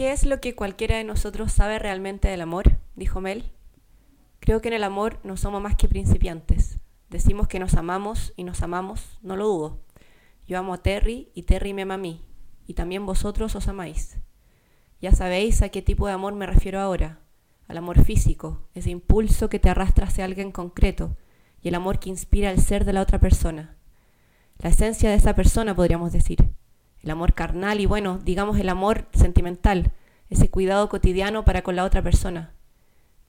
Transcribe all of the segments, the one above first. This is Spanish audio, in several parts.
qué es lo que cualquiera de nosotros sabe realmente del amor? dijo Mel. Creo que en el amor no somos más que principiantes. Decimos que nos amamos y nos amamos, no lo dudo. Yo amo a Terry y Terry me ama a mí, y también vosotros os amáis. Ya sabéis a qué tipo de amor me refiero ahora, al amor físico, ese impulso que te arrastra hacia alguien concreto, y el amor que inspira el ser de la otra persona. La esencia de esa persona, podríamos decir. El amor carnal y bueno, digamos el amor sentimental, ese cuidado cotidiano para con la otra persona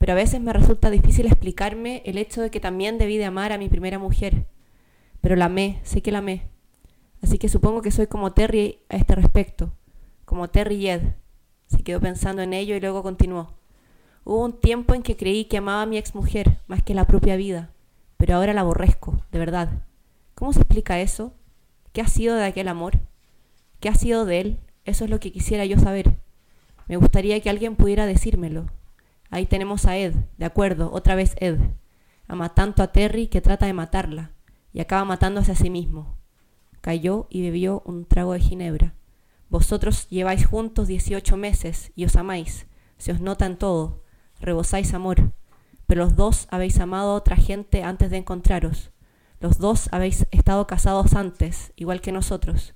pero a veces me resulta difícil explicarme el hecho de que también debí de amar a mi primera mujer. Pero la amé, sé que la amé. Así que supongo que soy como Terry a este respecto, como Terry y Ed. Se quedó pensando en ello y luego continuó. Hubo un tiempo en que creí que amaba a mi exmujer más que la propia vida, pero ahora la aborrezco, de verdad. ¿Cómo se explica eso? ¿Qué ha sido de aquel amor? ¿Qué ha sido de él? Eso es lo que quisiera yo saber. Me gustaría que alguien pudiera decírmelo, Ahí tenemos a Ed, de acuerdo, otra vez Ed. Ama tanto a Terry que trata de matarla y acaba matándose a sí mismo. Cayó y bebió un trago de ginebra. Vosotros lleváis juntos dieciocho meses y os amáis, se os nota en todo, rebosáis amor, pero los dos habéis amado a otra gente antes de encontraros. Los dos habéis estado casados antes, igual que nosotros,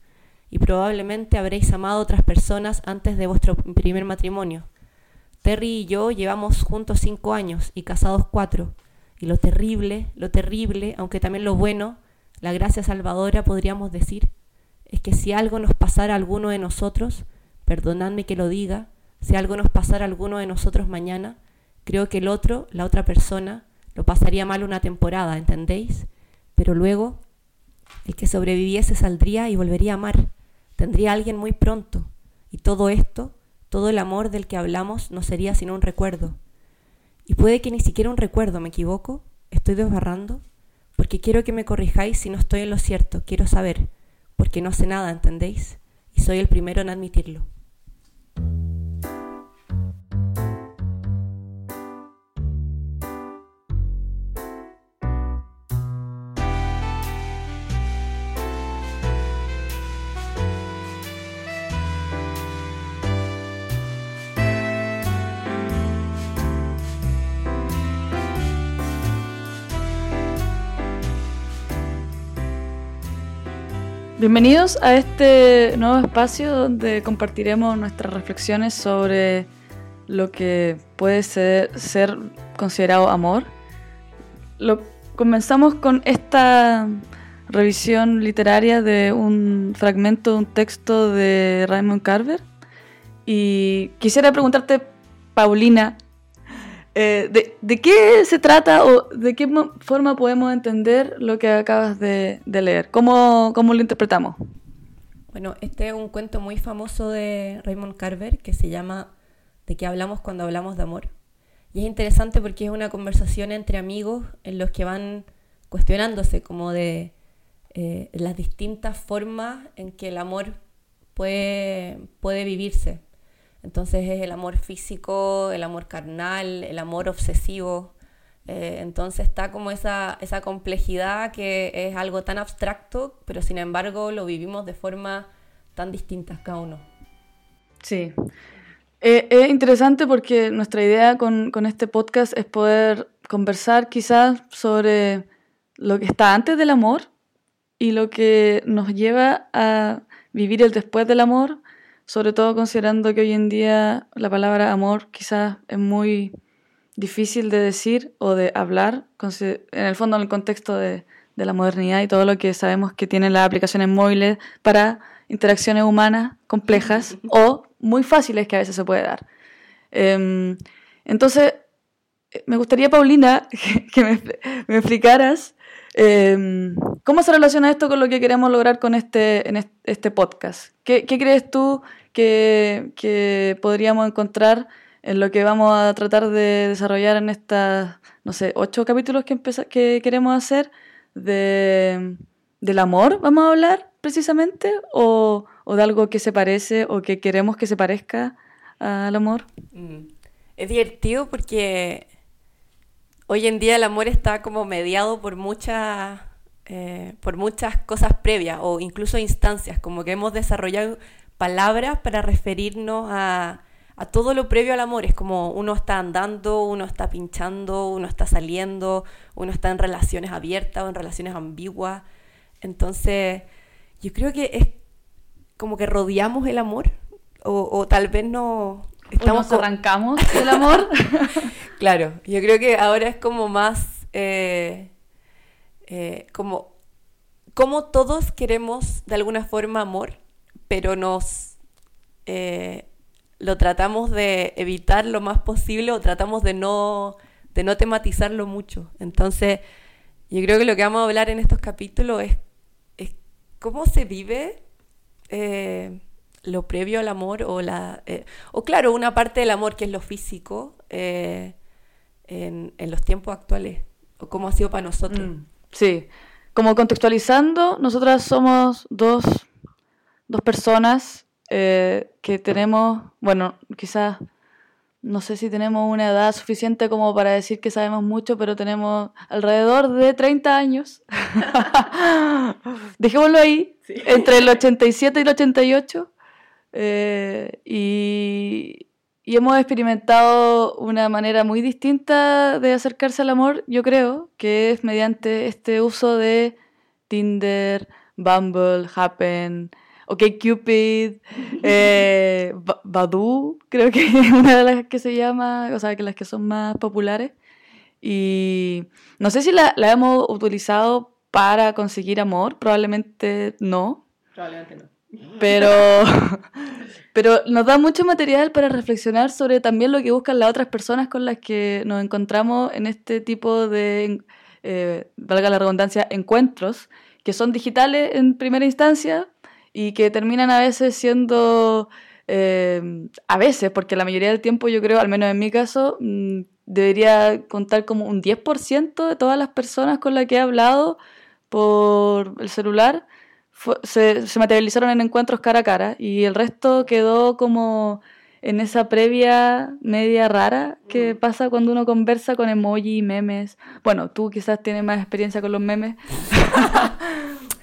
y probablemente habréis amado a otras personas antes de vuestro primer matrimonio. Terry y yo llevamos juntos cinco años y casados cuatro. Y lo terrible, lo terrible, aunque también lo bueno, la gracia salvadora podríamos decir, es que si algo nos pasara a alguno de nosotros, perdonadme que lo diga, si algo nos pasara a alguno de nosotros mañana, creo que el otro, la otra persona, lo pasaría mal una temporada, ¿entendéis? Pero luego, el que sobreviviese saldría y volvería a amar, tendría alguien muy pronto, y todo esto todo el amor del que hablamos no sería sino un recuerdo. Y puede que ni siquiera un recuerdo, ¿me equivoco? ¿Estoy desbarrando? Porque quiero que me corrijáis si no estoy en lo cierto, quiero saber, porque no sé nada, ¿entendéis? Y soy el primero en admitirlo. Bienvenidos a este nuevo espacio donde compartiremos nuestras reflexiones sobre lo que puede ser, considerado amor. Lo, comenzamos con esta revisión literaria de un fragmento de un texto de Raymond Carver y quisiera preguntarte, Paulina, eh, de, qué se trata o de qué forma podemos entender lo que acabas de, leer? ¿Cómo, ¿Cómo, lo interpretamos? Bueno, este es un cuento muy famoso de Raymond Carver que se llama ¿De qué hablamos cuando hablamos de amor? Y es interesante porque es una conversación entre amigos en los que van cuestionándose como de eh, las distintas formas en que el amor puede, puede vivirse. Entonces es el amor físico, el amor carnal, el amor obsesivo. Eh, entonces está como esa, esa complejidad que es algo tan abstracto, pero sin embargo lo vivimos de forma tan distintas cada uno. Sí. Eh, es interesante porque nuestra idea con, con este podcast es poder conversar quizás sobre lo que está antes del amor y lo que nos lleva a vivir el después del amor sobre todo considerando que hoy en día la palabra amor quizás es muy difícil de decir o de hablar, en el fondo en el contexto de, la modernidad y todo lo que sabemos que tienen las aplicaciones móviles para interacciones humanas complejas o muy fáciles que a veces se puede dar. Em, entonces, me gustaría, Paulina, que me, me explicaras Em, ¿Cómo se relaciona esto con lo que queremos lograr con este, en este podcast? ¿Qué, crees tú que, podríamos encontrar en lo que vamos a tratar de desarrollar en estas, no sé, ocho capítulos que, que queremos hacer de, del amor, vamos a hablar precisamente, o, de algo que se parece o que queremos que se parezca al amor? Mm. Es divertido porque hoy en día el amor está como mediado por muchas, eh, por muchas cosas previas o incluso instancias, como que hemos desarrollado palabras para referirnos a, a todo lo previo al amor. Es como uno está andando, uno está pinchando, uno está saliendo, uno está en relaciones abiertas o en relaciones ambiguas. Entonces, yo creo que es como que rodeamos el amor o, tal vez no... Estamos arrancamos el amor. claro, yo creo que ahora es como más... Eh, eh, como, como todos queremos de alguna forma amor, pero nos eh, lo tratamos de evitar lo más posible o tratamos de no, de no tematizarlo mucho. Entonces, yo creo que lo que vamos a hablar en estos capítulos es, es cómo se vive eh, lo previo al amor o la... Eh, o claro, una parte del amor que es lo físico en, en, los tiempos actuales, o cómo ha sido para nosotros. Mm, sí, como contextualizando, nosotras somos dos, dos personas eh, que tenemos, bueno, quizás no sé si tenemos una edad suficiente como para decir que sabemos mucho, pero tenemos alrededor de 30 años. Dejémoslo ahí, entre el 87 y el 88. Eh, y, y, hemos experimentado una manera muy distinta de acercarse al amor, yo creo, que es mediante este uso de Tinder, Bumble, Happen, OK Cupid, eh, Badu, creo que es una de las que se llama, o sea, que las que son más populares. Y no sé si la, la hemos utilizado para conseguir amor, probablemente no. Probablemente no. Pero, pero nos da mucho material para reflexionar sobre también lo que buscan las otras personas con las que nos encontramos en este tipo de, eh, valga la redundancia, encuentros, que son digitales en primera instancia, y que terminan a veces siendo, eh, a veces, porque la mayoría del tiempo yo creo, al menos en mi caso, mm, debería contar como un 10% de todas las personas con las que he hablado por el celular se, se, materializaron en encuentros cara a cara y el resto quedó como en esa previa media rara que mm. pasa cuando uno conversa con emoji y memes. Bueno, tú quizás tienes más experiencia con los memes.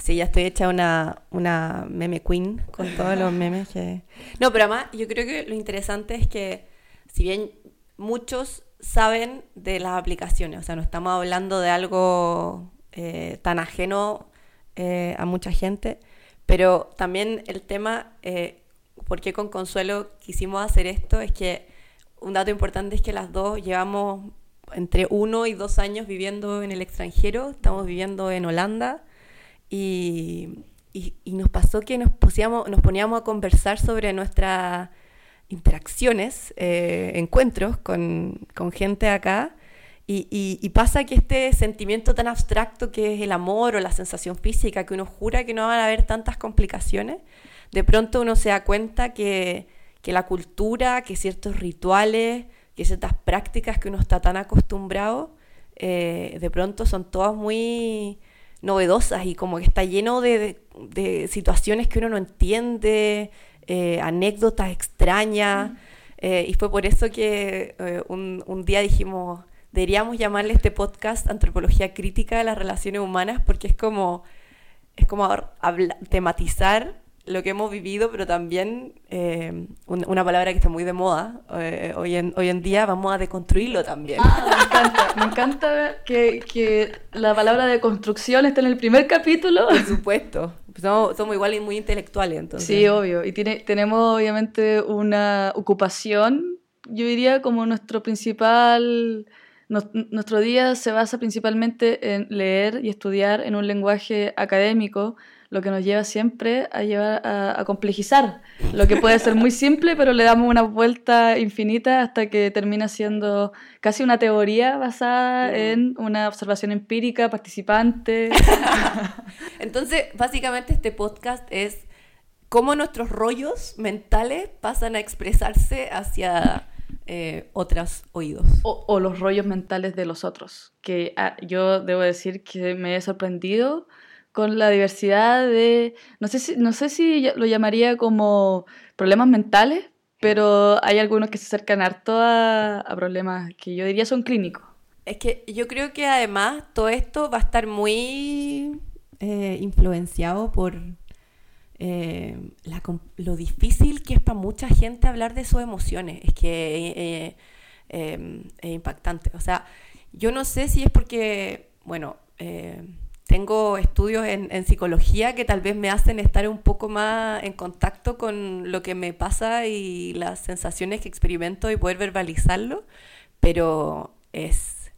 Sí, ya estoy hecha una, una meme queen con todos los memes que... No, pero además yo creo que lo interesante es que si bien muchos saben de las aplicaciones, o sea, no estamos hablando de algo eh, tan ajeno eh, a mucha gente, pero también el tema, eh, por qué con Consuelo quisimos hacer esto, es que un dato importante es que las dos llevamos entre uno y dos años viviendo en el extranjero, estamos viviendo en Holanda. Y, nos pasó que nos, poníamos a conversar sobre nuestras interacciones, eh, encuentros con, gente acá. Y, pasa que este sentimiento tan abstracto que es el amor o la sensación física, que uno jura que no van a haber tantas complicaciones, de pronto uno se da cuenta que, la cultura, que ciertos rituales, que ciertas prácticas que uno está tan acostumbrado, eh, de pronto son todas muy, novedosas y como que está lleno de, situaciones que uno no entiende, eh, anécdotas extrañas. Eh, y fue por eso que eh, un, día dijimos, deberíamos llamarle este podcast Antropología Crítica de las Relaciones Humanas porque es como, es como tematizar lo que hemos vivido, pero también eh, una palabra que está muy de moda eh, hoy, en, hoy en día, vamos a deconstruirlo también. Ah, me encanta, me encanta que, que, la palabra de construcción está en el primer capítulo. Por supuesto, somos, somos igual y muy intelectuales entonces. Sí, obvio, y tiene, tenemos obviamente una ocupación, yo diría como nuestro principal... nuestro día se basa principalmente en leer y estudiar en un lenguaje académico, lo que nos lleva siempre a llevar a, complejizar lo que puede ser muy simple, pero le damos una vuelta infinita hasta que termina siendo casi una teoría basada en una observación empírica participante. Entonces, básicamente este podcast es cómo nuestros rollos mentales pasan a expresarse hacia eh, otros oídos. O, los rollos mentales de los otros, que ah, yo debo decir que me he sorprendido con la diversidad de, no sé si, no sé si lo llamaría como problemas mentales, pero hay algunos que se acercan harto a, a problemas que yo diría son clínicos. Es que yo creo que además todo esto va a estar muy eh, influenciado por eh, lo difícil que es para mucha gente hablar de sus emociones. Es que es impactante. O sea, yo no sé si es porque, bueno, tengo estudios en, psicología que tal vez me hacen estar un poco más en contacto con lo que me pasa y las sensaciones que experimento y poder verbalizarlo, pero es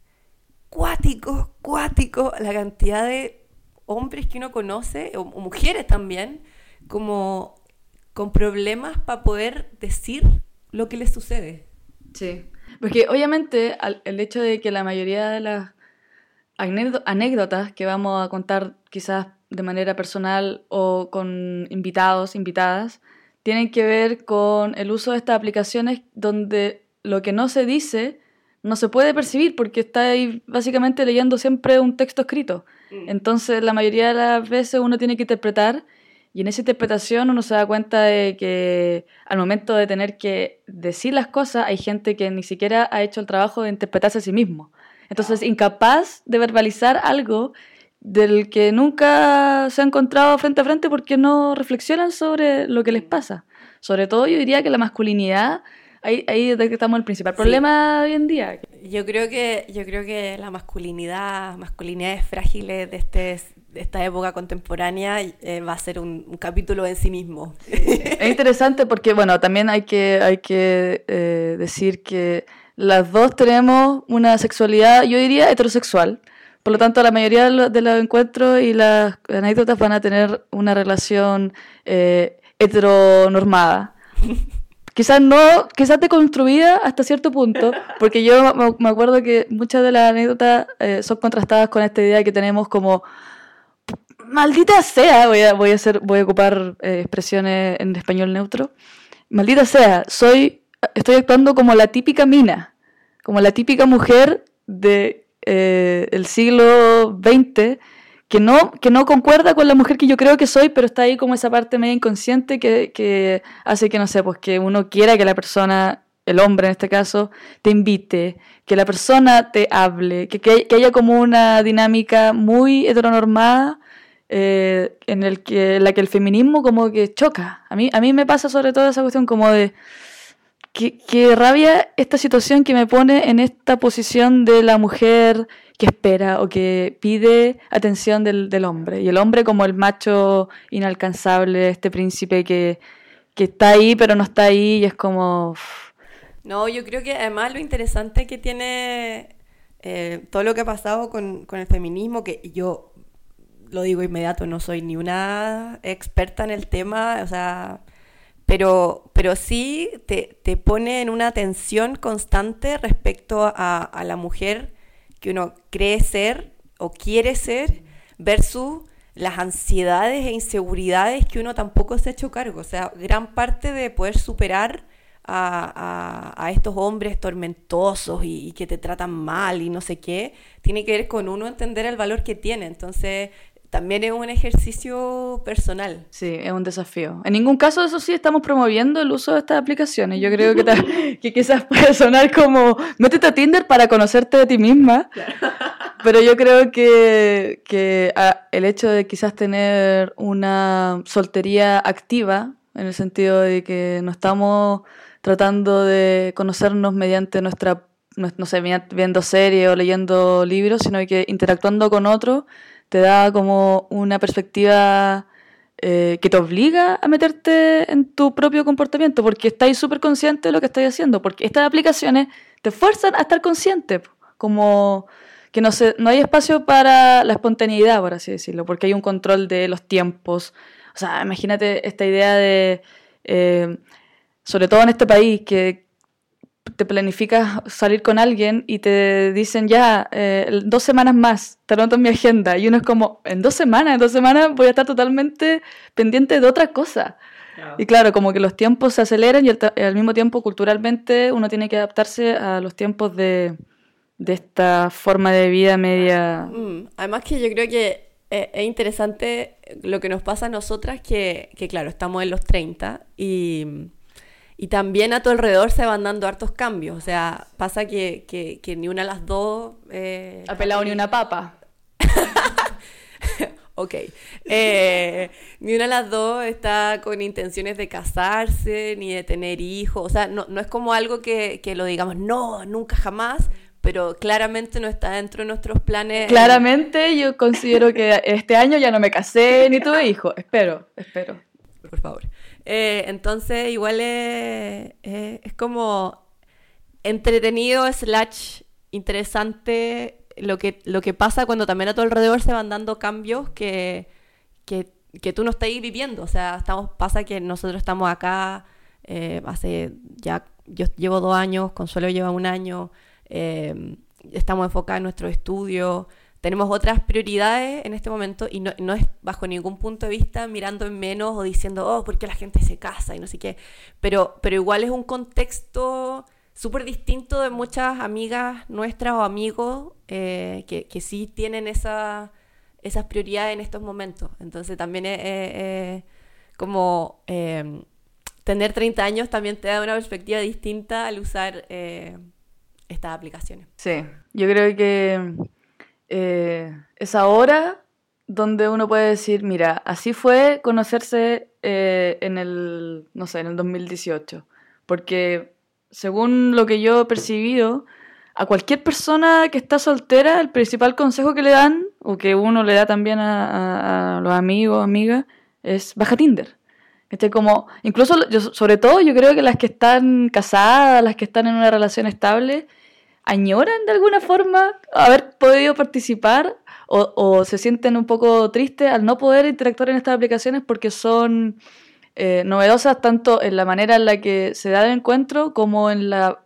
cuático, cuático la cantidad de hombres que uno conoce, o, mujeres también, como con problemas para poder decir lo que les sucede. Sí, porque obviamente el hecho de que la mayoría de las anécdotas que vamos a contar quizás de manera personal o con invitados, invitadas, tienen que ver con el uso de estas aplicaciones donde lo que no se dice no se puede percibir porque está ahí básicamente leyendo siempre un texto escrito. Mm. Entonces la mayoría de las veces uno tiene que interpretar y en esa interpretación uno se da cuenta de que al momento de tener que decir las cosas hay gente que ni siquiera ha hecho el trabajo de interpretarse a sí mismo. Entonces, incapaz de verbalizar algo del que nunca se ha encontrado frente a frente porque no reflexionan sobre lo que les pasa. Sobre todo yo diría que la masculinidad, ahí, ahí estamos el principal problema hoy en día. Yo creo que, yo creo que la masculinidad, masculinidades frágiles de, este, de esta época contemporánea eh, va a ser un, capítulo en sí mismo. Es interesante porque, bueno, también hay que, hay que eh, decir que las dos tenemos una sexualidad, yo diría, heterosexual. Por lo tanto, la mayoría de los encuentros y las anécdotas van a tener una relación eh, heteronormada. quizás no, quizás deconstruida hasta cierto punto, porque yo me, acuerdo que muchas de las anécdotas eh, son contrastadas con esta idea que tenemos como maldita sea, voy a, voy a, hacer, voy a ocupar eh, expresiones en español neutro, maldita sea, soy estoy actuando como la típica mina, como la típica mujer de, eh, siglo XX que no, que no concuerda con la mujer que yo creo que soy, pero está ahí como esa parte media inconsciente que, que hace que, no sé, pues que uno quiera que la persona, el hombre en este caso, te invite, que la persona te hable, que, que, haya como una dinámica muy heteronormada eh, en, el que, la que el feminismo como que choca. A mí, a mí me pasa sobre todo esa cuestión como de qué, rabia esta situación que me pone en esta posición de la mujer que espera o que pide atención del, hombre. Y el hombre como el macho inalcanzable, este príncipe que, que está ahí pero no está ahí y es como... No, yo creo que además lo interesante que tiene eh, todo lo que ha pasado con, con el feminismo, que yo lo digo inmediato, no soy ni una experta en el tema, o sea, pero, pero sí te, te, pone en una tensión constante respecto a, la mujer que uno cree ser o quiere ser versus las ansiedades e inseguridades que uno tampoco se ha hecho cargo. O sea, gran parte de poder superar a estos hombres tormentosos y, y, que te tratan mal y no sé qué, tiene que ver con uno entender el valor que tiene. Entonces, también es un ejercicio personal. Sí, es un desafío. En ningún caso, eso sí, estamos promoviendo el uso de estas aplicaciones. Yo creo que, que quizás puede sonar como, métete a Tinder para conocerte de ti misma. Pero yo creo que, que ah, el hecho de quizás tener una soltería activa, en el sentido de que no estamos tratando de conocernos mediante nuestra, no sé, viendo series o leyendo libros, sino que interactuando con otros, te da como una perspectiva eh, que te obliga a meterte en tu propio comportamiento, porque estáis súper consciente de lo que estáis haciendo, porque estas aplicaciones te fuerzan a estar consciente, como que no, se, no hay espacio para la espontaneidad, por así decirlo, porque hay un control de los tiempos. O sea, imagínate esta idea de, eh, sobre todo en este país, que, te planificas salir con alguien y te dicen ya, eh, dos semanas más, te anoto en mi agenda. Y uno es como, en dos semanas, en dos semanas voy a estar totalmente pendiente de otra cosa. Y claro, como que los tiempos se aceleran y al, mismo tiempo culturalmente uno tiene que adaptarse a los tiempos de, de esta forma de vida media. Mm, además que yo creo que eh, es interesante lo que nos pasa a nosotras, que, que claro, estamos en los 30 y y también a tu alrededor se van dando hartos cambios. O sea, pasa que, que, ni una de las dos... Eh, ha pelado ni una papa. Ok. Eh, ni una de las dos está con intenciones de casarse ni de tener hijos. O sea, no, no es como algo que, que, lo digamos, no, nunca jamás, pero claramente no está dentro de nuestros planes. Claramente yo considero que este año ya no me casé ni tuve hijos. Espero, espero. Por favor. Eh, entonces, igual es, es como entretenido slash interesante lo que, lo que pasa cuando también a tu alrededor se van dando cambios que, que, que tú no estás viviendo. O sea, estamos, pasa que nosotros estamos acá eh, hace ya, yo llevo dos años, Consuelo lleva un año, eh, estamos enfocados en nuestro estudio, tenemos otras prioridades en este momento y no, no, es bajo ningún punto de vista mirando en menos o diciendo, oh, ¿por qué la gente se casa? y no sé qué. Pero, pero igual es un contexto súper distinto de muchas amigas nuestras o amigos eh, que, que, sí tienen esa, esas prioridades en estos momentos. Entonces también es, como eh, tener 30 años también te da una perspectiva distinta al usar eh, estas aplicaciones. Sí, yo creo que eh, es ahora donde uno puede decir, mira, así fue conocerse eh, en el, no sé, en el 2018. Porque según lo que yo he percibido, a cualquier persona que está soltera, el principal consejo que le dan, o que uno le da también a, a, los amigos, amigas, es baja Tinder. Este, como, incluso, yo, sobre todo, yo creo que las que están casadas, las que están en una relación estable, añoran de alguna forma haber podido participar o, o se sienten un poco tristes al no poder interactuar en estas aplicaciones porque son eh, novedosas tanto en la manera en la que se da el encuentro como en la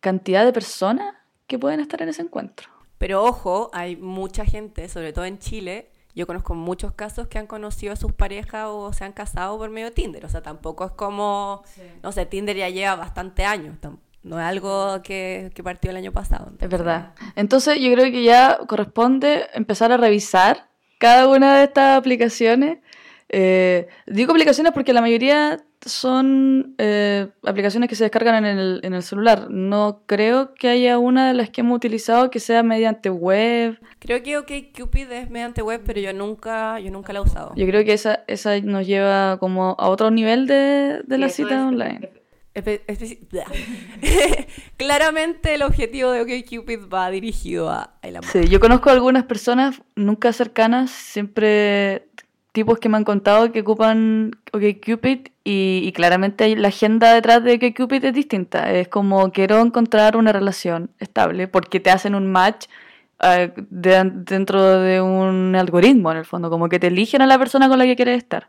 cantidad de personas que pueden estar en ese encuentro. Pero ojo, hay mucha gente, sobre todo en Chile, yo conozco muchos casos que han conocido a sus parejas o se han casado por medio de Tinder. O sea, tampoco es como, sí. no sé, Tinder ya lleva bastante años. No es algo que, que partió el año pasado. Entonces. Es verdad. Entonces yo creo que ya corresponde empezar a revisar cada una de estas aplicaciones eh, digo aplicaciones porque la mayoría son eh, aplicaciones que se descargan en el, en el, celular. No creo que haya una de las que hemos utilizado que sea mediante web. Creo que OkCupid es mediante web, pero yo nunca, yo nunca la he usado. Yo creo que esa, esa nos lleva como a otro nivel de, de sí, la cita es, online. Claramente el objetivo de OkCupid va dirigido a el amor. Sí, yo conozco algunas personas nunca cercanas, siempre tipos que me han contado que ocupan OkCupid y, y claramente la agenda detrás de OkCupid es distinta. Es como quiero encontrar una relación estable porque te hacen un match uh, de, dentro de un algoritmo en el fondo, como que te eligen a la persona con la que quieres estar.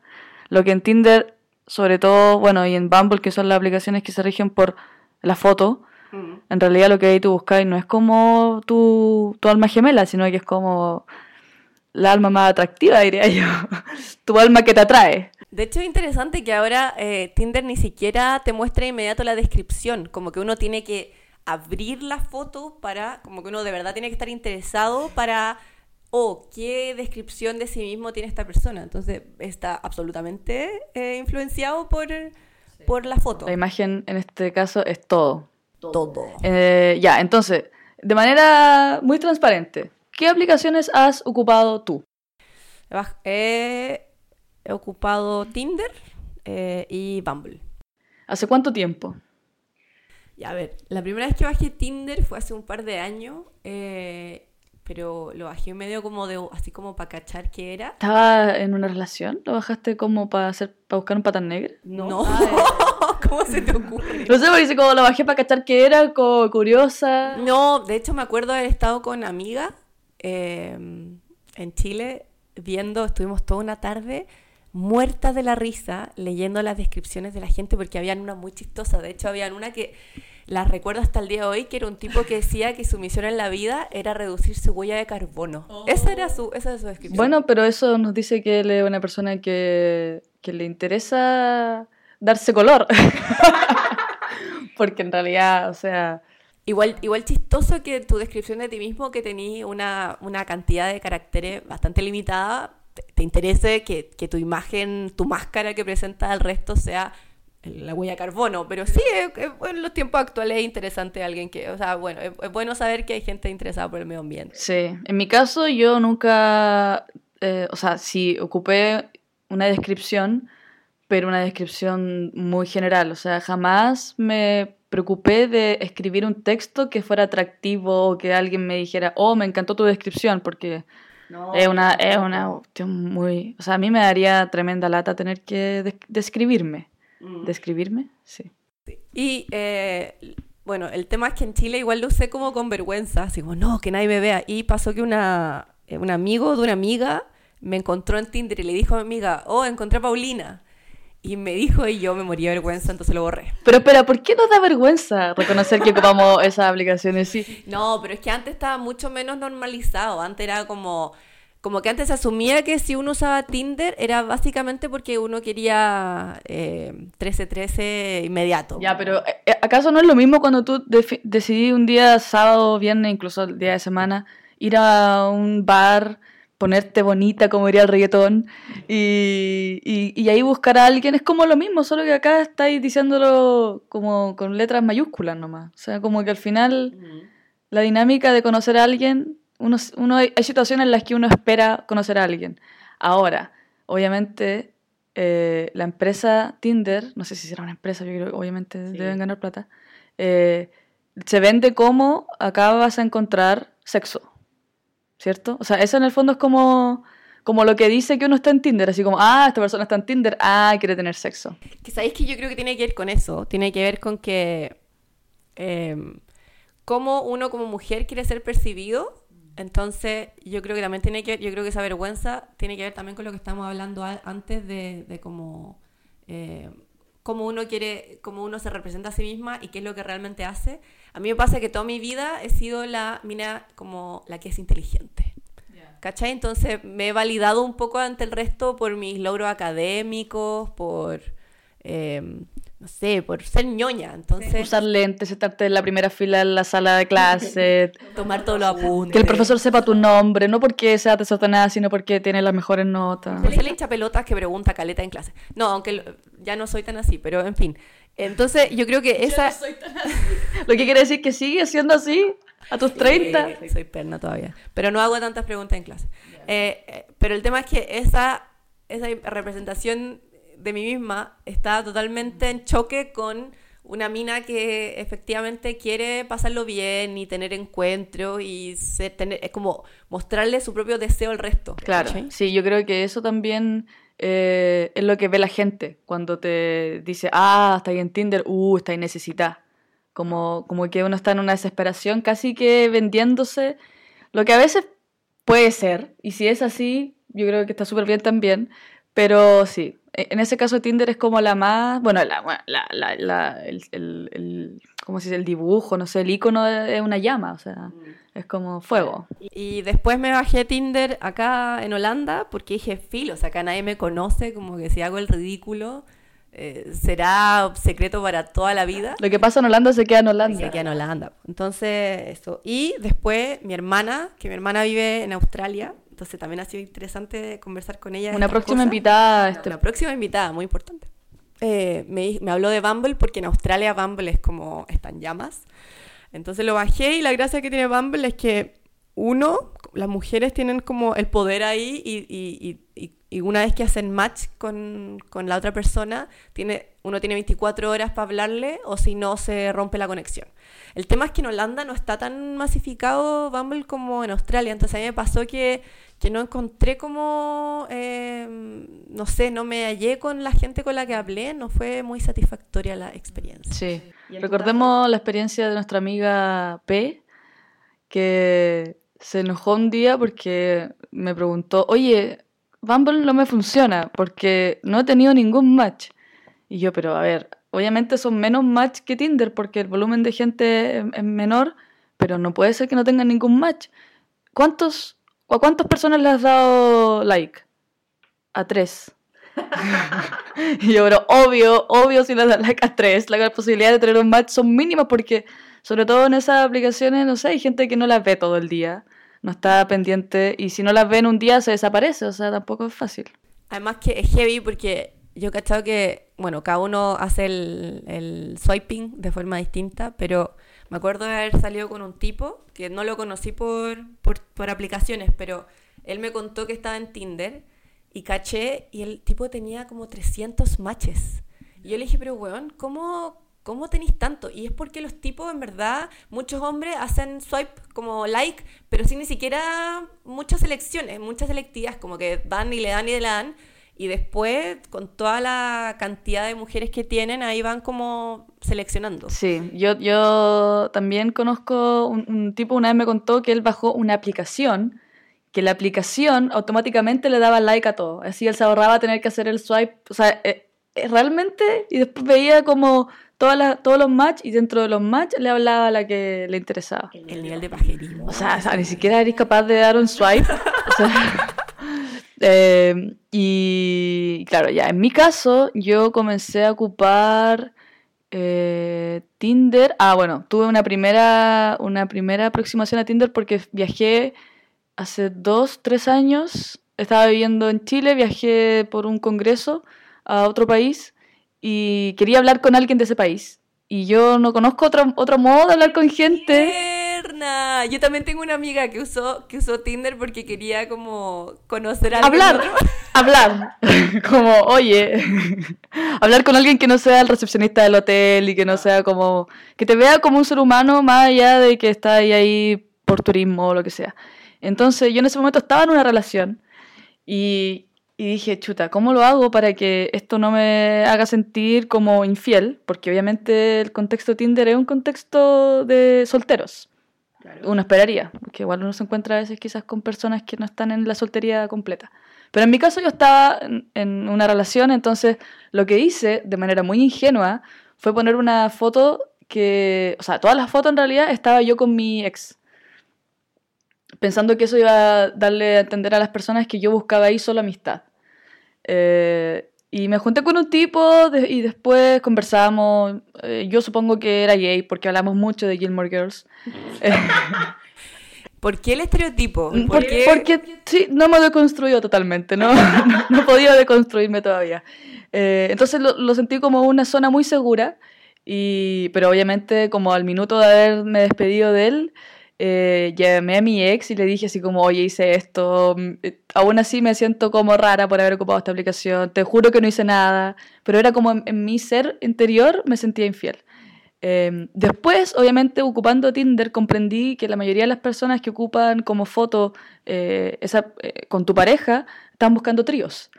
Lo que en Tinder, sobre todo, bueno, y en Bumble, que son las aplicaciones que se rigen por la foto, mm. en realidad lo que ahí tú buscas no es como tu, tu alma gemela, sino que es como la alma más atractiva, diría yo. tu alma que te atrae. De hecho, es interesante que ahora eh, Tinder ni siquiera te muestra de inmediato la descripción, como que uno tiene que abrir la foto para, como que uno de verdad tiene que estar interesado para, oh, ¿qué descripción de sí mismo tiene esta persona? Entonces, está absolutamente eh, influenciado por, sí. por la foto. La imagen en este caso es todo. Todo. Eh, ya, entonces, de manera muy transparente, ¿Qué aplicaciones has ocupado tú? He, he ocupado Tinder eh, y Bumble. ¿Hace cuánto tiempo? Ya, a ver, la primera vez que bajé Tinder fue hace un par de años, eh, pero lo bajé medio como de, así como para cachar qué era. ¿Estaba en una relación? ¿Lo bajaste como para hacer, para buscar un patán negro? No. no. Ah, ¿Cómo se te ocurre? No sé, porque dice como lo bajé para cachar qué era, como curiosa. No, de hecho me acuerdo haber estado con amigas eh, en Chile viendo, estuvimos toda una tarde muertas de la risa leyendo las descripciones de la gente porque habían una muy chistosa. De hecho, habían una que las recuerdo hasta el día de hoy, que era un tipo que decía que su misión en la vida era reducir su huella de carbono. Oh. Esa, era su, esa era su descripción. Bueno, pero eso nos dice que él es una persona que, que le interesa darse color. porque en realidad, o sea Igual, igual chistoso que tu descripción de ti mismo, que tenías una, una cantidad de caracteres bastante limitada, te, te interese que, que, tu imagen, tu máscara que presenta al resto sea la huella de carbono. Pero sí, es, es, en los tiempos actuales es interesante alguien que, o sea, bueno, es, es, bueno saber que hay gente interesada por el medio ambiente. Sí, en mi caso yo nunca eh, o sea, sí, ocupé una descripción, pero una descripción muy general. O sea, jamás me preocupé de escribir un texto que fuera atractivo o que alguien me dijera, oh, me encantó tu descripción, porque es una, es una cuestión muy... O sea, a mí me daría tremenda lata tener que describirme. Mm. ¿Describirme? Sí. Y eh, bueno, el tema es que en Chile igual lo usé como con vergüenza, así como, no, que nadie me vea. Y pasó que una, eh, un amigo de una amiga me encontró en Tinder y le dijo a mi amiga, oh, encontré a Paulina. Y me dijo y yo me moría de vergüenza, entonces lo borré. Pero espera, ¿por qué nos da vergüenza reconocer que ocupamos esas aplicaciones? Sí. No, pero es que antes estaba mucho menos normalizado. Antes era como, como que antes se asumía que si uno usaba Tinder era básicamente porque uno quería eh, 13-13 inmediato. Ya, pero eh, eh, ¿acaso no es lo mismo cuando tú decidí un día, sábado, viernes, incluso el día de semana, ir a un bar ponerte bonita, como diría el reggaetón, y, y, ahí buscar a alguien es como lo mismo, solo que acá estáis diciéndolo como con letras mayúsculas nomás. O sea, como que al final la dinámica de conocer a alguien, uno, uno hay, situaciones en las que uno espera conocer a alguien. Ahora, obviamente, eh, la empresa Tinder, no sé si será una empresa, yo creo que obviamente deben ganar plata, eh, se vende como acá vas a encontrar sexo. ¿Cierto? O sea, eso en el fondo es como, como lo que dice que uno está en Tinder, así como, ah, esta persona está en Tinder, ah, quiere tener sexo. Que sabéis que yo creo que tiene que ver con eso, tiene que ver con que eh, cómo uno como mujer quiere ser percibido. Entonces, yo creo que también tiene que yo creo que esa vergüenza tiene que ver también con lo que estamos hablando antes de, de cómo, eh, cómo uno quiere, cómo uno se representa a sí misma y qué es lo que realmente hace. A mí me pasa que toda mi vida he sido la mina como la que es inteligente. ¿Cachai? Entonces me he validado un poco ante el resto por mis logros académicos, por, em, no sé, por ser ñoña. Entonces, Usar lentes, sentarte en la primera fila en la sala de clase. tomar todos los apuntes. Que el profesor sepa tu nombre, no porque sea desordenada, sino porque tiene las mejores notas. Se le hincha pelotas que pregunta caleta en clase. No, aunque ya no soy tan así, pero en fin. Entonces, yo creo que esa... Lo que quiere decir que sigue siendo así a tus 30. soy perna todavía. Pero no hago tantas preguntas en clase. Eh, eh, pero el tema es que esa, esa representación de mí misma está totalmente en choque con una mina que efectivamente quiere pasarlo bien y tener encuentro y tener, es como mostrarle su propio deseo al resto. Claro, sí, yo creo que eso también eh, es lo que ve la gente cuando te dice, ah, está ahí en Tinder, uh, está ahí necesita. Como, como que uno está en una desesperación, casi que vendiéndose, lo que a veces puede ser, y si es así, yo creo que está súper bien también, pero sí, e, en ese caso Tinder es como la más, bueno, la, la, la, el, el, ¿cómo se dice? El dibujo, no sé, el icono de una llama, o sea, mm. Es como fuego. Y, después me bajé Tinder acá en Holanda porque dije, filo, o sea, acá nadie me conoce, como que si hago el ridículo, eh, será secreto para toda la vida. Lo que pasa en Holanda se queda en Holanda. Se queda en Holanda. Entonces, eso. Y después mi hermana, que mi hermana vive en Australia, entonces también ha sido interesante conversar con ella. Una próxima invitada. Este... Una próxima invitada, muy importante. Eh, me, me habló de Bumble porque en Australia Bumble es como están llamas. Entonces lo bajé y la gracia que tiene Bumble es que uno, las mujeres tienen como el poder ahí y, una vez que hacen match con, la otra persona, tiene, uno tiene 24 horas para hablarle o si no se rompe la conexión. El tema es que en Holanda no está tan masificado Bumble como en Australia, entonces a mí me pasó que, que no encontré como, eh, no sé, no me hallé con la gente con la que hablé, no fue muy satisfactoria la experiencia. Sí. Recordemos la experiencia de nuestra amiga P, que se enojó un día porque me preguntó, oye, Bumble no me funciona porque no he tenido ningún match. Y yo, pero a ver, obviamente son menos match que Tinder porque el volumen de gente es menor, pero no puede ser que no tengan ningún match. ¿Cuántos, ¿A cuántas personas le has dado like? A tres. Y yo, pero obvio, obvio, si like a tres, la posibilidad de tener un match son mínimas porque, sobre todo en esas aplicaciones, no sé, hay gente que no las ve todo el día, no está pendiente y si no las ve en un día se desaparece, o sea, tampoco es fácil. Además que es heavy porque yo he cachado que, bueno, cada uno hace el, el swiping de forma distinta, pero me acuerdo de haber salido con un tipo que no lo conocí por, por, por aplicaciones, pero Él me contó que estaba en Tinder y caché y el tipo tenía como 300 matches. Y yo le dije, pero weón, ¿cómo, ¿cómo tenéis tanto? Y es porque los tipos, en verdad, muchos hombres hacen swipe como like, pero sin ni siquiera muchas selecciones, muchas selectivas, como que dan y le dan y le dan. Y después, con toda la cantidad de mujeres que tienen, ahí van como seleccionando. Sí, yo, yo también conozco un, un tipo, una vez me contó que él bajó una aplicación, que la aplicación automáticamente le daba like a todo. Así él se ahorraba tener que hacer el swipe. O sea, eh, eh, realmente, y después veía como todas las, todos los match y dentro de los match le hablaba a la que le interesaba. El nivel de pajerismo. O sea, o sea, ni siquiera eres capaz de dar un swipe. O sea, eh, y claro, ya en mi caso, yo comencé a ocupar eh, Tinder. Ah, bueno, tuve una primera, una primera aproximación a Tinder porque viajé hace dos, tres años. Estaba viviendo en Chile, viajé por un congreso a otro país y quería hablar con alguien de ese país. Y yo no conozco otro, otro modo de hablar con gente. Tierna. Yo también tengo una amiga que usó, que usó Tinder porque quería como conocer a alguien Hablar, otro- hablar. Como, oye, hablar con alguien que no sea el recepcionista del hotel y que no sea como, que te vea como un ser humano más allá de que está ahí, ahí por turismo o lo que sea. Entonces yo en ese momento estaba en una relación y, y dije, chuta, ¿cómo lo hago para que esto no me haga sentir como infiel? Porque obviamente el contexto de Tinder es un contexto de solteros. Uno esperaría, porque igual uno se encuentra a veces quizás con personas que no están en la soltería completa. Pero en mi caso yo estaba en, en una relación, entonces lo que hice de manera muy ingenua fue poner una foto que, o sea, todas las fotos en realidad estaba yo con mi ex. Pensando que eso iba a darle a entender a las personas que yo buscaba ahí solo amistad. Eh, y me junté con un tipo de- y después conversamos. eh, yo supongo que era gay porque hablamos mucho de Gilmore Girls. ¿Por qué el estereotipo? ¿Por Mm, porque, qué- porque sí, no me he deconstruido totalmente, ¿no? no, no he podido deconstruirme todavía. Eh, entonces lo, lo sentí como una zona muy segura, y, pero obviamente como al minuto de haberme despedido de él, eh, llamé a mi ex y le dije así como, oye, hice esto, mm, eh, aún así me siento como rara por haber ocupado esta aplicación, te juro que no hice nada, pero era como en, en mi ser interior me sentía infiel. Eh, después, obviamente, ocupando Tinder, comprendí que la mayoría de las personas que ocupan como foto eh, esa, eh, con tu pareja están buscando tríos.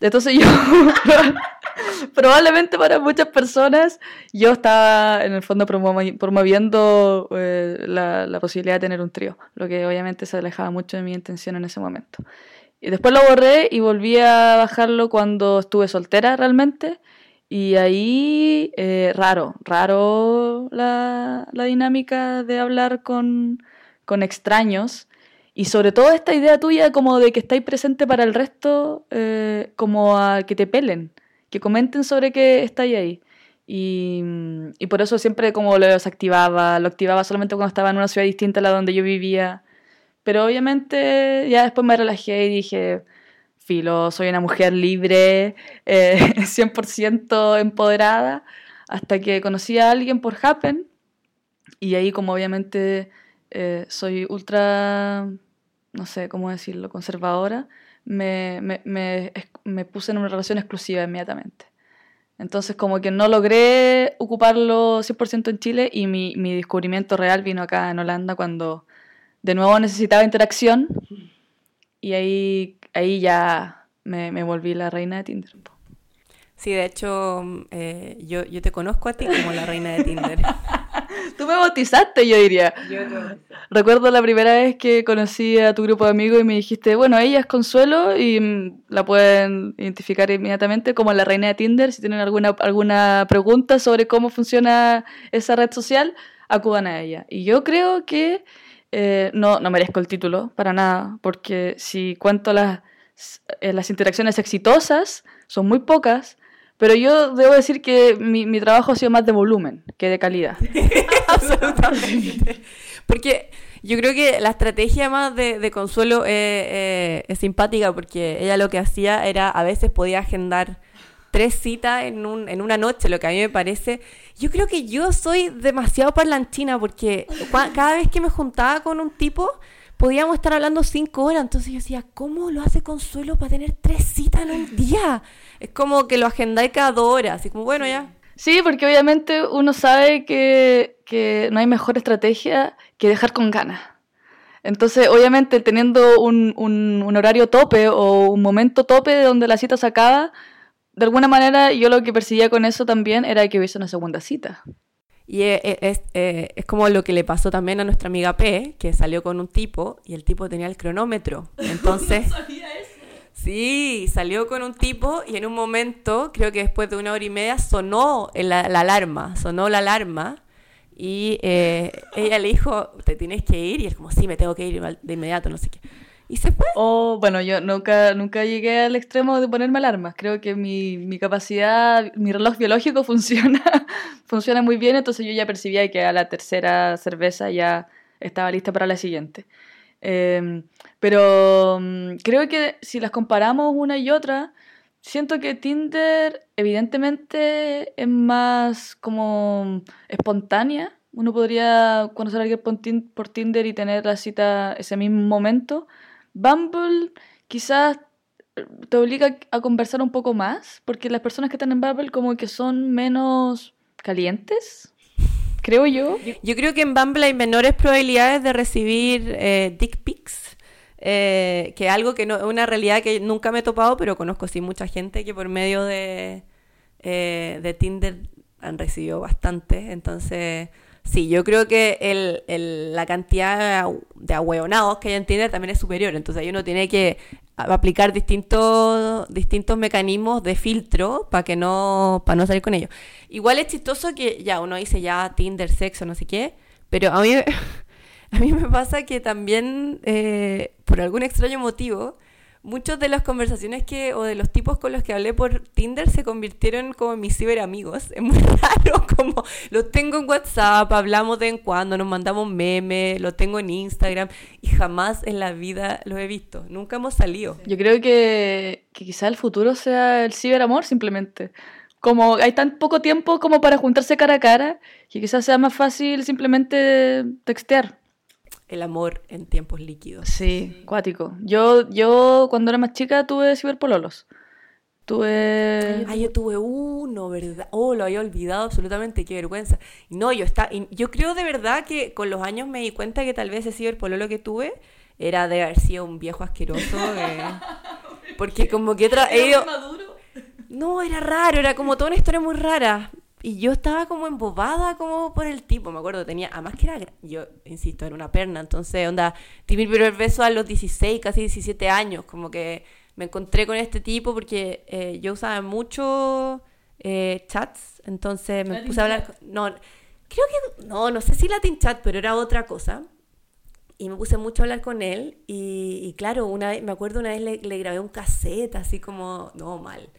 Entonces yo, probablemente para muchas personas, yo estaba en el fondo promovi- promoviendo eh, la, la posibilidad de tener un trío, lo que obviamente se alejaba mucho de mi intención en ese momento. Y después lo borré y volví a bajarlo cuando estuve soltera realmente. Y ahí, eh, raro, raro la, la dinámica de hablar con, con extraños. Y sobre todo esta idea tuya como de que estáis presente para el resto, eh, como a que te pelen, que comenten sobre que estáis ahí. Y, por eso siempre como lo desactivaba, lo activaba solamente cuando estaba en una ciudad distinta a la donde yo vivía. Pero obviamente ya después me relajé y dije, filo, soy una mujer libre, eh, 100% empoderada, hasta que conocí a alguien por Happen y ahí como obviamente eh, soy ultra, no sé cómo decirlo, conservadora, me, me, me, puse en una relación exclusiva inmediatamente. Entonces como que no logré ocuparlo 100% en Chile y mi, mi descubrimiento real vino acá en Holanda cuando de nuevo necesitaba interacción y ahí, ahí ya me, me volví la reina de Tinder. Sí, de hecho, eh, yo, yo te conozco a ti como la reina de Tinder. Tú me bautizaste, yo diría. Recuerdo la primera vez que conocí a tu grupo de amigos y me dijiste, bueno, ella es Consuelo y mm, la pueden identificar inmediatamente como la reina de Tinder. Si tienen alguna, alguna pregunta sobre cómo funciona esa red social, acudan a ella. Y yo creo que eh, no, no merezco el título para nada, porque si cuento las, eh, las interacciones exitosas, son muy pocas. Pero yo debo decir que mi, mi trabajo ha sido más de volumen que de calidad. Absolutamente. Porque yo creo que la estrategia más de, de Consuelo eh, eh, es simpática porque ella lo que hacía era a veces podía agendar tres citas en, un, en una noche, lo que a mí me parece. Yo creo que yo soy demasiado parlanchina porque cada vez que me juntaba con un tipo, podíamos estar hablando cinco horas. Entonces yo decía, ¿cómo lo hace Consuelo para tener tres citas en un día? Es como que lo agendáis cada dos horas. Así como, bueno, ya. Sí, porque obviamente uno sabe que, que no hay mejor estrategia que dejar con ganas. Entonces, obviamente, teniendo un, un, horario tope o un momento tope donde la cita se acaba, de alguna manera yo lo que percibía con eso también era que hubiese una segunda cita. Y es, es, es, como lo que le pasó también a nuestra amiga P, que salió con un tipo y el tipo tenía el cronómetro. Entonces... no sabía eso. Sí, salió con un tipo y en un momento, creo que después de una hora y media, sonó la, la alarma, sonó la alarma y eh, ella le dijo, te tienes que ir y él como, sí, me tengo que ir de inmediato, no sé qué. Y. Oh, bueno, yo nunca, nunca llegué al extremo de ponerme alarmas. Creo que mi, mi capacidad, mi reloj biológico funciona, funciona muy bien, entonces yo ya percibía que a la tercera cerveza ya estaba lista para la siguiente. Eh, pero um, creo que si las comparamos una y otra, siento que Tinder evidentemente es más como espontánea. Uno podría conocer a alguien por Tinder y tener la cita ese mismo momento. Bumble quizás te obliga a conversar un poco más, porque las personas que están en Bumble como que son menos calientes, creo yo. Yo creo que en Bumble hay menores probabilidades de recibir eh, dick pics. Eh, que algo que no es una realidad que nunca me he topado, pero conozco sí mucha gente que por medio de, eh, de Tinder han recibido bastante. Entonces, sí, yo creo que el, el, la cantidad de ahueonados que hay en Tinder también es superior. Entonces, uno tiene que aplicar distintos, distintos mecanismos de filtro para que no, para no salir con ellos. Igual es chistoso que ya uno dice ya Tinder, sexo, no sé qué, pero a mí A mí me pasa que también, eh, por algún extraño motivo, muchas de las conversaciones que, o de los tipos con los que hablé por Tinder se convirtieron como mis ciberamigos. Es muy raro, como los tengo en WhatsApp, hablamos de en cuando, nos mandamos memes, los tengo en Instagram y jamás en la vida los he visto. Nunca hemos salido. Yo creo que, que quizá el futuro sea el ciberamor simplemente. Como hay tan poco tiempo como para juntarse cara a cara, que quizás sea más fácil simplemente textear el amor en tiempos líquidos. Sí, cuático. Yo, yo cuando era más chica tuve ciberpololos. Tuve... Ah, yo tuve uno, ¿verdad? Oh, lo había olvidado absolutamente, qué vergüenza. No, yo está, yo creo de verdad que con los años me di cuenta que tal vez ese ciberpololo que tuve era de haber sido un viejo asqueroso. Eh, porque como que... Tra No, era raro, era como toda una historia muy rara. Y yo estaba como embobada como por el tipo, me acuerdo, tenía, además que era, yo insisto, era una perna, entonces, onda, di mi primer beso a los 16, casi 17 años, como que me encontré con este tipo porque eh, yo usaba mucho eh, chats, entonces me puse a hablar, no, creo que, no, no sé si Latin Chat, pero era otra cosa. Y me puse mucho a hablar con él y, claro, una vez, me acuerdo una vez le, le grabé un cassette, así como, no, mal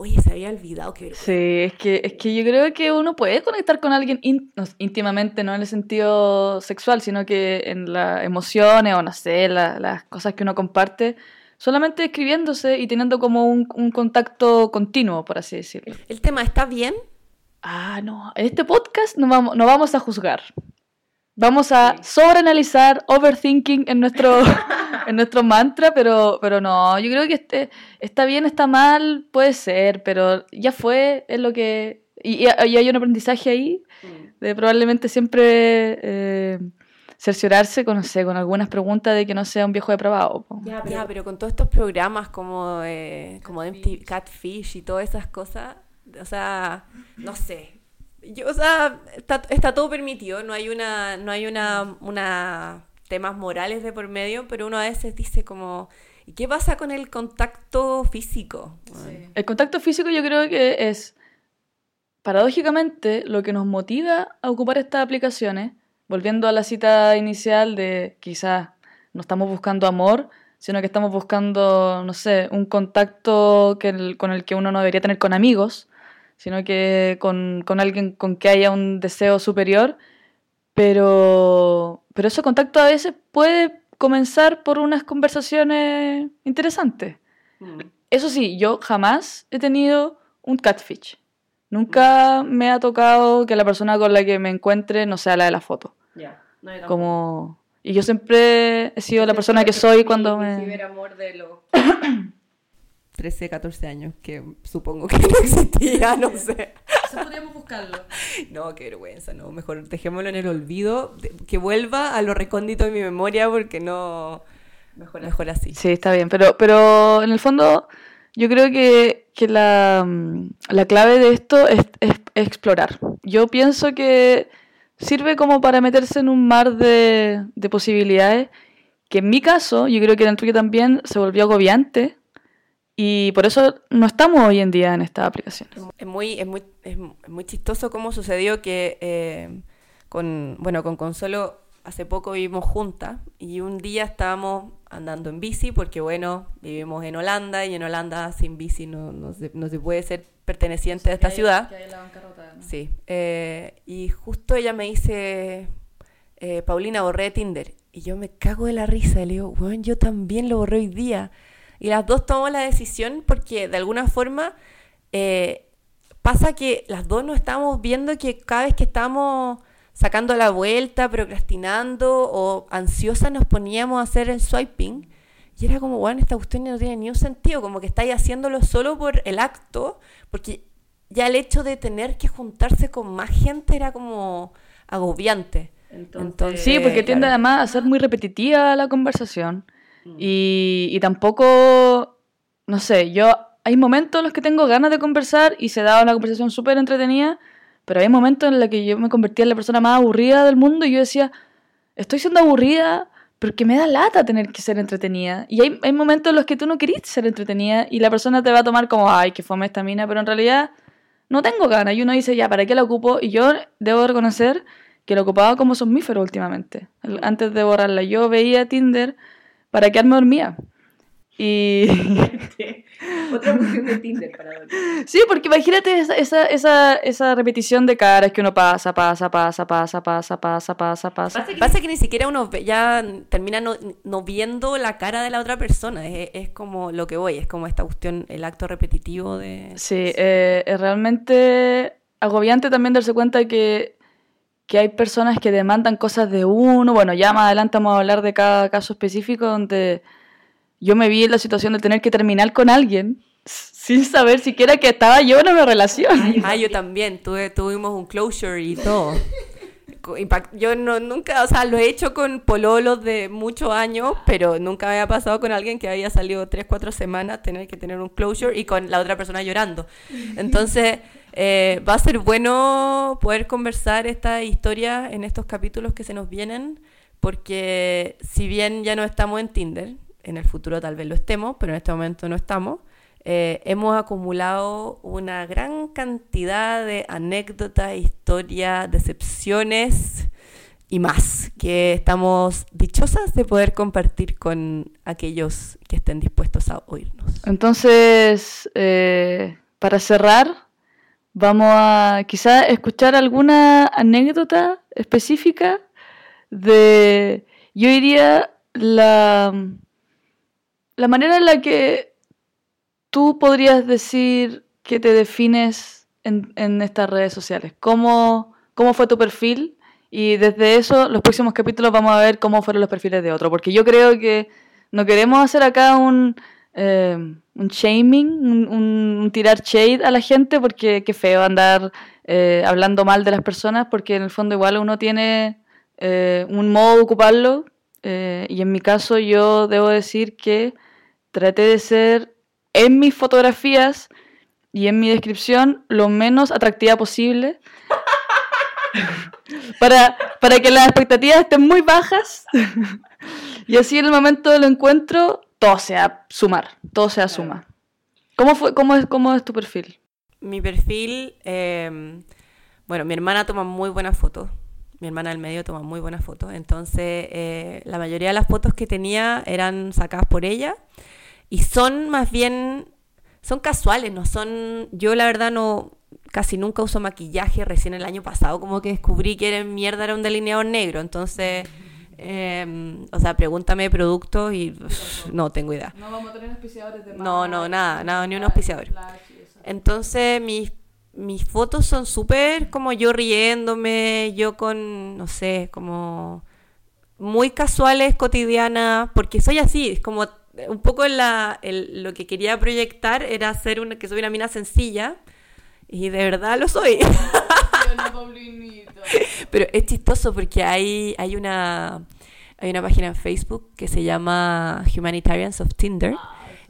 Oye, se había olvidado que... Sí, es que, es que yo creo que uno puede conectar con alguien íntimamente, no en el sentido sexual, sino que en las emociones o no sé, las cosas que uno comparte, solamente escribiéndose y teniendo como un, un, contacto continuo, por así decirlo. ¿El tema está bien? Ah, no, en este podcast no vamos, no vamos a juzgar. Vamos a sobreanalizar, overthinking en nuestro, en nuestro mantra, pero, pero no, yo creo que este, está bien, está mal, puede ser, pero ya fue, es lo que... Y, y hay un aprendizaje ahí mm. de probablemente siempre eh, cerciorarse con, no sé, con algunas preguntas de que no sea un viejo depravado. Ya, pero, pero con todos estos programas como, eh, como Empty Catfish y todas esas cosas, o sea, no sé, yo, o sea, está, está, todo permitido, no hay una, no hay una, una temas morales de por medio, pero uno a veces dice como, ¿y qué pasa con el contacto físico? El contacto físico yo creo que es, paradójicamente, lo que nos motiva a ocupar estas aplicaciones, volviendo a la cita inicial de quizás no estamos buscando amor, sino que estamos buscando, no sé, un contacto que con el que uno no debería tener con amigos, sino que con, con alguien con que haya un deseo superior, pero, pero ese contacto a veces puede comenzar por unas conversaciones interesantes. Mm. Eso sí, yo jamás he tenido un catfish. Nunca me ha tocado que la persona con la que me encuentre no sea la de la foto. Como Y yo siempre he sido la persona que soy cuando me... amor de los 13, 14 años, que supongo que no existía, no sé. Eso podríamos buscarlo. No, qué vergüenza, no. Mejor dejémoslo en el olvido, que vuelva a lo recóndito de mi memoria porque no... Mejor, mejor así. Sí, está bien, pero, pero en el fondo yo creo que, que la, la, clave de esto es, es, explorar. Yo pienso que sirve como para meterse en un mar de, de posibilidades que en mi caso, yo creo que en el tuyo también, se volvió agobiante y por eso no estamos hoy en día en esta aplicación. Es muy, es muy, es muy chistoso cómo sucedió que eh, con, bueno, con Consuelo hace poco vivimos juntas y un día estábamos andando en bici porque, bueno, vivimos en Holanda y en Holanda sin bici no, no, se, no se, puede ser perteneciente a esta ciudad. Sí. Eh, y justo ella me dice, eh, Paulina, borré Tinder. Y yo me cago de la risa y le digo, bueno, yo también lo borré hoy día. Y las dos tomamos la decisión porque de alguna forma eh, pasa que las dos nos estamos viendo que cada vez que estamos sacando la vuelta, procrastinando o ansiosa nos poníamos a hacer el swiping. Y era como, bueno, esta cuestión no tiene ni un sentido, como que estáis haciéndolo solo por el acto, porque ya el hecho de tener que juntarse con más gente era como agobiante. Entonces, sí, porque tiende además a ser muy repetitiva la conversación. Mm. Y, tampoco, no sé, yo hay momentos en los que tengo ganas de conversar y se da una conversación súper entretenida, pero hay momentos en los que yo me convertía en la persona más aburrida del mundo y yo decía, estoy siendo aburrida porque me da lata tener que ser entretenida. Y hay, hay momentos en los que tú no querís ser entretenida y la persona te va a tomar como, ay, que fome esta mina, pero en realidad no tengo ganas. Y uno dice, ya, ¿para qué la ocupo? Y yo debo reconocer que lo ocupaba como somnífero últimamente. Antes de borrarla, yo veía Tinder para quedarme dormía. Y. Otra función de Tinder para dormir. Sí, porque imagínate esa, esa, esa, esa, repetición de caras que uno pasa, pasa, pasa, pasa, pasa, pasa, pasa, pasa. Pasa que, pasa que ni siquiera uno ya termina no, no, viendo la cara de la otra persona. Es, es, como lo que voy, es como esta cuestión, el acto repetitivo de. Sí, eh, es realmente agobiante también darse cuenta que que hay personas que demandan cosas de uno. Bueno, ya más adelante vamos a hablar de cada caso específico donde yo me vi en la situación de tener que terminar con alguien sin saber siquiera que estaba yo en una relación. Ah, yo también, Tuve, tuvimos un closure y todo. Yo no, nunca, o sea, lo he hecho con pololos de muchos años, pero nunca había pasado con alguien que había salido tres, cuatro semanas, tener que tener un closure y con la otra persona llorando. Entonces, eh, va a ser bueno poder conversar esta historia en estos capítulos que se nos vienen, porque si bien ya no estamos en Tinder, en el futuro tal vez lo estemos, pero en este momento no estamos, eh, hemos acumulado una gran cantidad de anécdotas, historias, decepciones y más, que estamos dichosas de poder compartir con aquellos que estén dispuestos a oírnos. Entonces, eh, para cerrar, Vamos a quizá escuchar alguna anécdota específica de, yo diría, la, la manera en la que tú podrías decir que te defines en, en estas redes sociales. ¿Cómo, ¿Cómo fue tu perfil? Y desde eso, los próximos capítulos vamos a ver cómo fueron los perfiles de otro. Porque yo creo que no queremos hacer acá un eh, un shaming, un, tirar shade a la gente, porque qué feo andar eh, hablando mal de las personas, porque en el fondo igual uno tiene eh, un modo de ocuparlo, y en mi caso yo debo decir que traté de ser en mis fotografías y en mi descripción lo menos atractiva posible. para, para que las expectativas estén muy bajas y así en el momento del encuentro todo sea sumar, todo sea suma. ¿Cómo, fue, cómo, es, ¿Cómo es tu perfil? Mi perfil, eh, bueno, mi hermana toma muy buenas fotos. Mi hermana del medio toma muy buenas fotos. Entonces, eh, la mayoría de las fotos que tenía eran sacadas por ella. Y son más bien, son casuales, no son, yo la verdad no, casi nunca uso maquillaje. Recién el año pasado como que descubrí que era mierda era un delineador negro. Entonces... Eh, o sea, pregúntame productos y no tengo idea. No vamos a tener auspiciadores de No, no, nada, nada, ni un auspiciador. Entonces, mis, mis fotos son súper como yo riéndome, yo con, no sé, como muy casuales, cotidianas, porque soy así, es como un poco la, lo que quería proyectar era ser una, que soy una mina sencilla, y de verdad lo soy. Pero es chistoso porque hay, hay una hay una página en Facebook que se llama Humanitarians of Tinder.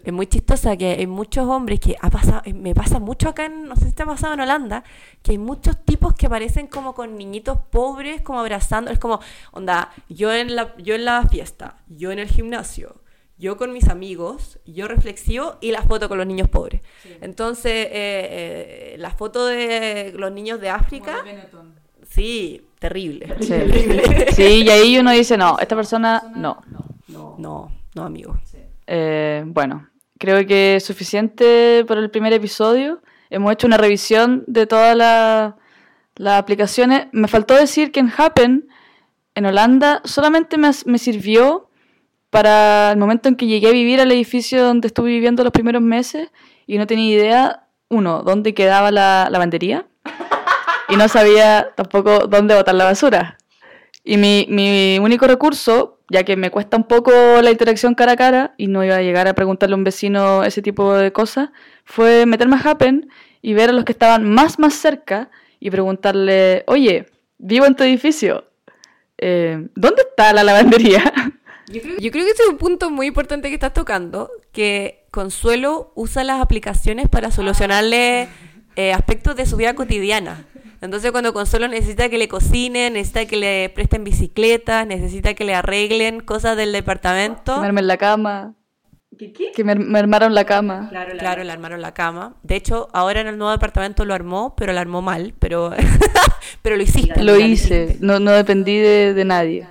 Es muy chistosa que hay muchos hombres que ha pasado, eh, me pasa mucho acá en, no sé si te ha pasado en Holanda, que hay muchos tipos que aparecen como con niñitos pobres, como abrazando, es como, onda, yo en la, yo en la fiesta, yo en el gimnasio, yo con mis amigos, yo reflexivo y la foto con los niños pobres. Entonces, eh, eh, la foto de los niños de África, sí, terrible. Sí. Sí, y ahí uno dice, no, esta persona no. No, no, amigo. Eh, bueno, creo que es suficiente por el primer episodio. Hemos hecho una revisión de todas la- las aplicaciones. Me faltó decir que en Happen, en Holanda, solamente me, me sirvió para el momento en que llegué a vivir al edificio donde estuve viviendo los primeros meses y no tenía idea, uno, dónde quedaba la lavandería y no sabía tampoco dónde botar la basura. Y mi, mi único recurso, ya que me cuesta un poco la interacción cara a cara y no iba a llegar a preguntarle a un vecino ese tipo de cosas, fue meterme a Happen y ver a los que estaban más, más cerca y preguntarle, oye, vivo en tu edificio, eh, ¿dónde está la lavandería? Yo creo, que ese es un punto muy importante que estás tocando, que Consuelo usa las aplicaciones para solucionarle eh, aspectos de su vida cotidiana. Entonces cuando Consuelo necesita que le cocinen, necesita que le presten bicicletas, necesita que le arreglen cosas del departamento. Que me armen la cama. Que me, me armaron la cama. Claro, le armaron la cama. De hecho, ahora en el nuevo departamento lo armó, pero lo armó mal, pero, pero lo hiciste. Lo hice, no, no dependí de, de nadie.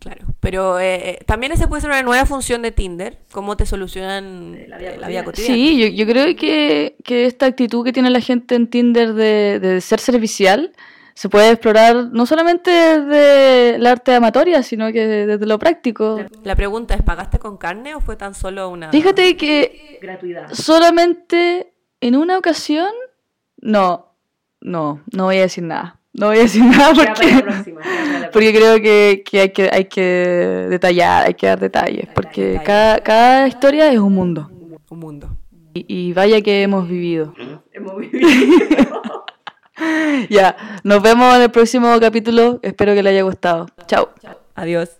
Claro, pero eh, eh, también esa puede ser una nueva función de Tinder, cómo te solucionan eh, la vida, cotidiana. Sí, yo, yo creo que, que esta actitud que tiene la gente en Tinder de, de ser servicial se puede explorar no solamente desde el arte amatoria, sino que desde lo práctico. La pregunta es, ¿pagaste con carne o fue tan solo una Fíjate que gratuidad? solamente en una ocasión, no, no, no voy a decir nada. No voy a decir nada porque, porque creo que, que, hay que hay que detallar, hay que dar detalles, porque detalles. cada, cada historia es un mundo. Un mundo. Y, y vaya que hemos vivido. ya, nos vemos en el próximo capítulo. Espero que le haya gustado. Chao. Adiós.